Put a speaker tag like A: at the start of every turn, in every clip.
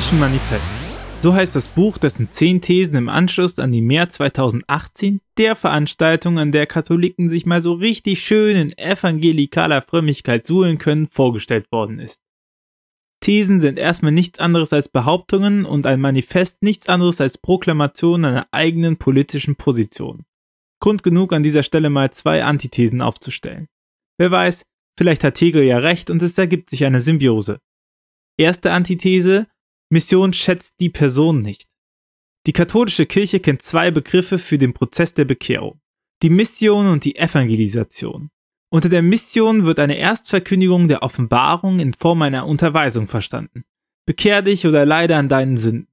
A: Mission Manifest. So heißt das Buch, dessen zehn Thesen im Anschluss an die März 2018, der Veranstaltung, an der Katholiken sich mal so richtig schön in evangelikaler Frömmigkeit suhlen können, vorgestellt worden ist. Thesen sind erstmal nichts anderes als Behauptungen und ein Manifest nichts anderes als Proklamation einer eigenen politischen Position. Grund genug, an dieser Stelle mal zwei Antithesen aufzustellen. Wer weiß, vielleicht hat Hegel ja recht und es ergibt sich eine Symbiose. Erste Antithese, Mission schätzt die Person nicht. Die katholische Kirche kennt zwei Begriffe für den Prozess der Bekehrung. Die Mission und die Evangelisation. Unter der Mission wird eine Erstverkündigung der Offenbarung in Form einer Unterweisung verstanden. Bekehr dich oder leide an deinen Sünden.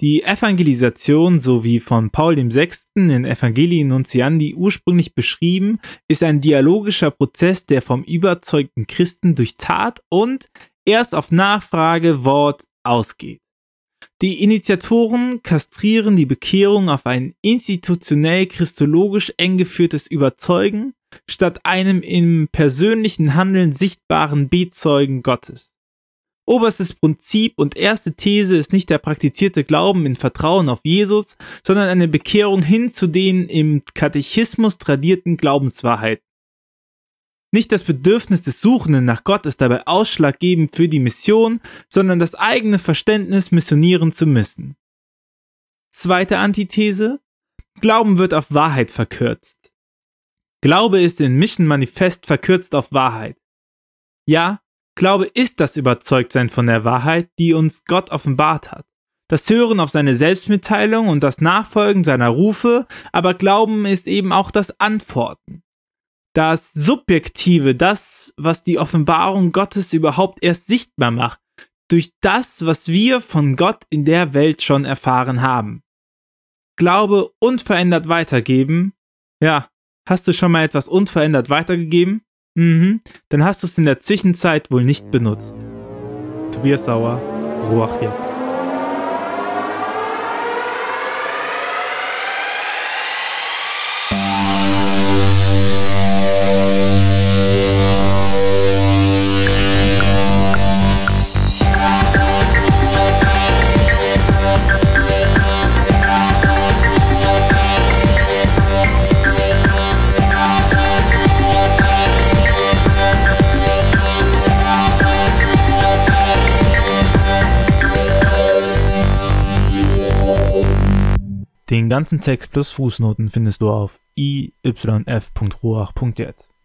A: Die Evangelisation, so wie von Paul VI. in Evangelii Nuntiandi ursprünglich beschrieben, ist ein dialogischer Prozess, der vom überzeugten Christen durch Tat und erst auf Nachfrage Wort ausgeht. Die Initiatoren kastrieren die Bekehrung auf ein institutionell christologisch eng geführtes Überzeugen statt einem im persönlichen Handeln sichtbaren Bezeugen Gottes. Oberstes Prinzip und erste These ist nicht der praktizierte Glauben in Vertrauen auf Jesus, sondern eine Bekehrung hin zu den im Katechismus tradierten Glaubenswahrheiten. Nicht das Bedürfnis des Suchenden nach Gott ist dabei ausschlaggebend für die Mission, sondern das eigene Verständnis, missionieren zu müssen. Zweite Antithese. Glauben wird auf Wahrheit verkürzt. Glaube ist in Mission Manifest verkürzt auf Wahrheit. Ja, Glaube ist das Überzeugtsein von der Wahrheit, die uns Gott offenbart hat. Das Hören auf seine Selbstmitteilung und das Nachfolgen seiner Rufe, aber Glauben ist eben auch das Antworten das Subjektive, das, was die Offenbarung Gottes überhaupt erst sichtbar macht, durch das, was wir von Gott in der Welt schon erfahren haben. Glaube unverändert weitergeben. Ja, hast du schon mal etwas unverändert weitergegeben? Mhm, dann hast du es in der Zwischenzeit wohl nicht benutzt. Tobias Sauer, Ruach jetzt. Den ganzen Text plus Fußnoten findest du auf iyf.ruach.jetzt.